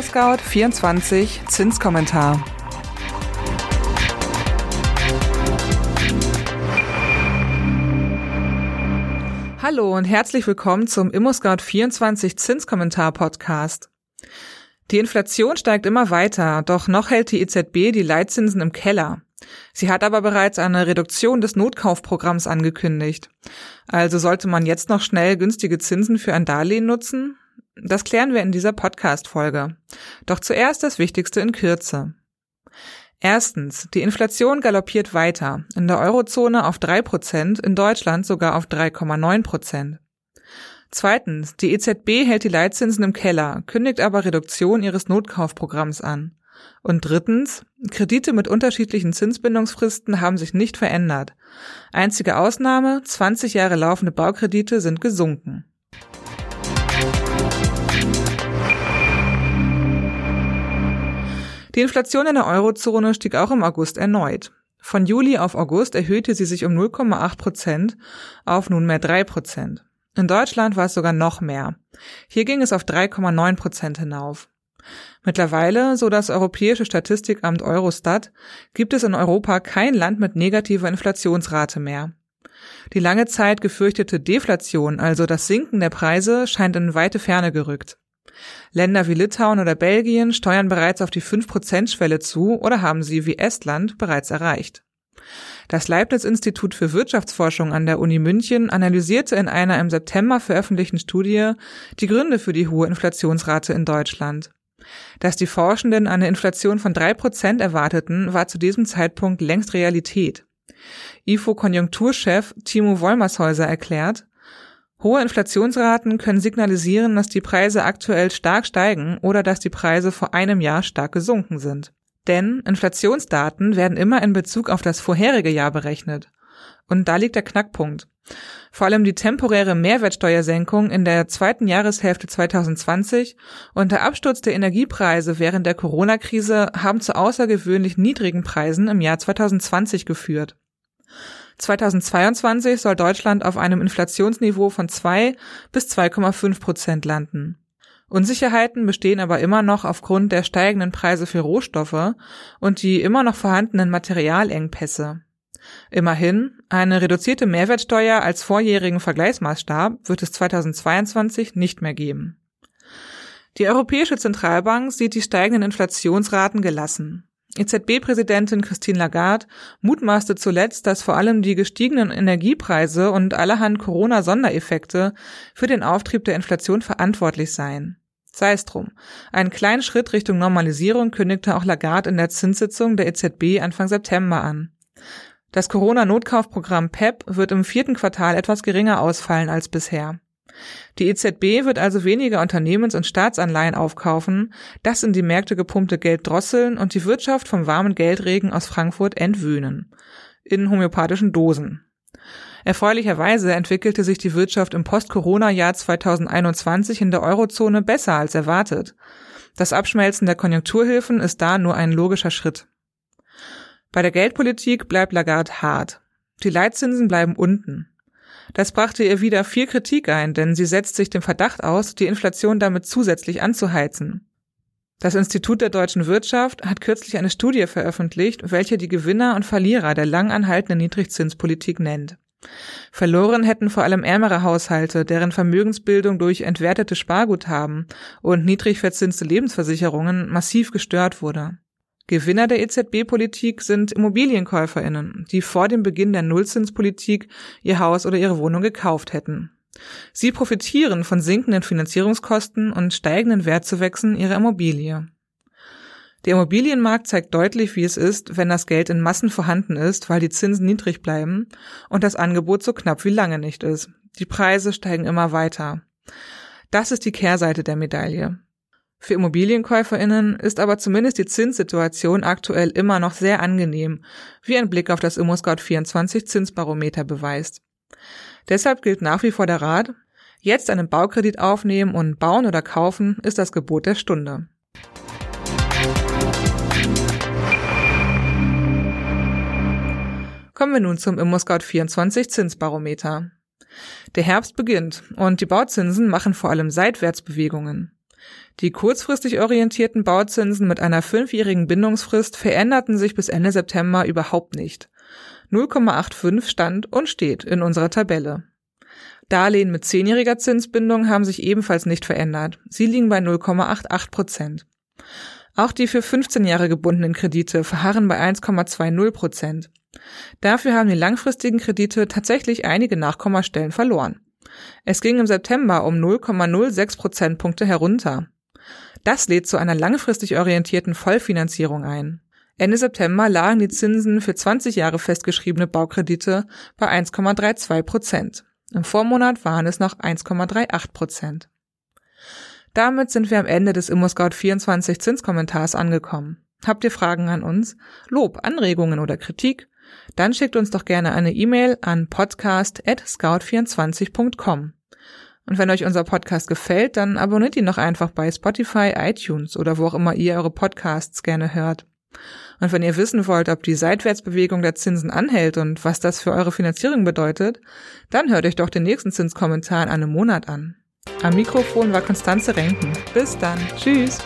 ImmoScout 24 Zinskommentar. Hallo und herzlich willkommen zum ImmoScout 24 Zinskommentar Podcast. Die Inflation steigt immer weiter, doch noch hält die EZB die Leitzinsen im Keller. Sie hat aber bereits eine Reduktion des Notkaufprogramms angekündigt. Also sollte man jetzt noch schnell günstige Zinsen für ein Darlehen nutzen? Das klären wir in dieser Podcast-Folge. Doch zuerst das Wichtigste in Kürze. Erstens, die Inflation galoppiert weiter. In der Eurozone auf drei Prozent, in Deutschland sogar auf 3,9%. Prozent. Zweitens, die EZB hält die Leitzinsen im Keller, kündigt aber Reduktion ihres Notkaufprogramms an. Und drittens, Kredite mit unterschiedlichen Zinsbindungsfristen haben sich nicht verändert. Einzige Ausnahme, 20 Jahre laufende Baukredite sind gesunken. Die Inflation in der Eurozone stieg auch im August erneut. Von Juli auf August erhöhte sie sich um 0,8 Prozent auf nunmehr 3 Prozent. In Deutschland war es sogar noch mehr. Hier ging es auf 3,9 Prozent hinauf. Mittlerweile, so das Europäische Statistikamt Eurostat, gibt es in Europa kein Land mit negativer Inflationsrate mehr. Die lange Zeit gefürchtete Deflation, also das Sinken der Preise, scheint in weite Ferne gerückt. Länder wie Litauen oder Belgien steuern bereits auf die 5%-Schwelle zu oder haben sie wie Estland bereits erreicht. Das Leibniz-Institut für Wirtschaftsforschung an der Uni München analysierte in einer im September veröffentlichten Studie die Gründe für die hohe Inflationsrate in Deutschland. Dass die Forschenden eine Inflation von drei Prozent erwarteten, war zu diesem Zeitpunkt längst Realität. IFO-Konjunkturchef Timo Wollmershäuser erklärt, Hohe Inflationsraten können signalisieren, dass die Preise aktuell stark steigen oder dass die Preise vor einem Jahr stark gesunken sind. Denn Inflationsdaten werden immer in Bezug auf das vorherige Jahr berechnet. Und da liegt der Knackpunkt. Vor allem die temporäre Mehrwertsteuersenkung in der zweiten Jahreshälfte 2020 und der Absturz der Energiepreise während der Corona-Krise haben zu außergewöhnlich niedrigen Preisen im Jahr 2020 geführt. 2022 soll Deutschland auf einem Inflationsniveau von 2 bis 2,5 Prozent landen. Unsicherheiten bestehen aber immer noch aufgrund der steigenden Preise für Rohstoffe und die immer noch vorhandenen Materialengpässe. Immerhin, eine reduzierte Mehrwertsteuer als vorjährigen Vergleichsmaßstab wird es 2022 nicht mehr geben. Die Europäische Zentralbank sieht die steigenden Inflationsraten gelassen. EZB-Präsidentin Christine Lagarde mutmaßte zuletzt, dass vor allem die gestiegenen Energiepreise und allerhand Corona-Sondereffekte für den Auftrieb der Inflation verantwortlich seien. Sei es drum. Einen kleinen Schritt Richtung Normalisierung kündigte auch Lagarde in der Zinssitzung der EZB Anfang September an. Das Corona-Notkaufprogramm PEP e wird im vierten Quartal etwas geringer ausfallen als bisher. Die EZB wird also weniger Unternehmens- und Staatsanleihen aufkaufen, das in die Märkte gepumpte Geld drosseln und die Wirtschaft vom warmen Geldregen aus Frankfurt entwöhnen. In homöopathischen Dosen. Erfreulicherweise entwickelte sich die Wirtschaft im Post-Corona-Jahr 2021 in der Eurozone besser als erwartet. Das Abschmelzen der Konjunkturhilfen ist da nur ein logischer Schritt. Bei der Geldpolitik bleibt Lagarde hart. Die Leitzinsen bleiben unten. Das brachte ihr wieder viel Kritik ein, denn sie setzt sich dem Verdacht aus, die Inflation damit zusätzlich anzuheizen. Das Institut der deutschen Wirtschaft hat kürzlich eine Studie veröffentlicht, welche die Gewinner und Verlierer der lang anhaltenden Niedrigzinspolitik nennt. Verloren hätten vor allem ärmere Haushalte, deren Vermögensbildung durch entwertete Sparguthaben und niedrig verzinste Lebensversicherungen massiv gestört wurde. Gewinner der EZB-Politik sind Immobilienkäuferinnen, die vor dem Beginn der Nullzinspolitik ihr Haus oder ihre Wohnung gekauft hätten. Sie profitieren von sinkenden Finanzierungskosten und steigenden Wertzuwächsen ihrer Immobilie. Der Immobilienmarkt zeigt deutlich, wie es ist, wenn das Geld in Massen vorhanden ist, weil die Zinsen niedrig bleiben und das Angebot so knapp wie lange nicht ist. Die Preise steigen immer weiter. Das ist die Kehrseite der Medaille. Für Immobilienkäuferinnen ist aber zumindest die Zinssituation aktuell immer noch sehr angenehm, wie ein Blick auf das ImmoScout24 Zinsbarometer beweist. Deshalb gilt nach wie vor der Rat, jetzt einen Baukredit aufnehmen und bauen oder kaufen ist das Gebot der Stunde. Kommen wir nun zum ImmoScout24 Zinsbarometer. Der Herbst beginnt und die Bauzinsen machen vor allem Seitwärtsbewegungen. Die kurzfristig orientierten Bauzinsen mit einer fünfjährigen Bindungsfrist veränderten sich bis Ende September überhaupt nicht. 0,85 stand und steht in unserer Tabelle. Darlehen mit zehnjähriger Zinsbindung haben sich ebenfalls nicht verändert. Sie liegen bei 0,88 Prozent. Auch die für 15 Jahre gebundenen Kredite verharren bei 1,20 Prozent. Dafür haben die langfristigen Kredite tatsächlich einige Nachkommastellen verloren. Es ging im September um 0,06 Prozentpunkte herunter. Das lädt zu einer langfristig orientierten Vollfinanzierung ein. Ende September lagen die Zinsen für 20 Jahre festgeschriebene Baukredite bei 1,32 Prozent. Im Vormonat waren es noch 1,38 Prozent. Damit sind wir am Ende des ImmoScout24 Zinskommentars angekommen. Habt ihr Fragen an uns, Lob, Anregungen oder Kritik? Dann schickt uns doch gerne eine E-Mail an podcast@scout24.com. Und wenn euch unser Podcast gefällt, dann abonniert ihn doch einfach bei Spotify, iTunes oder wo auch immer ihr eure Podcasts gerne hört. Und wenn ihr wissen wollt, ob die Seitwärtsbewegung der Zinsen anhält und was das für eure Finanzierung bedeutet, dann hört euch doch den nächsten Zinskommentar in einem Monat an. Am Mikrofon war Konstanze Renken. Bis dann. Tschüss.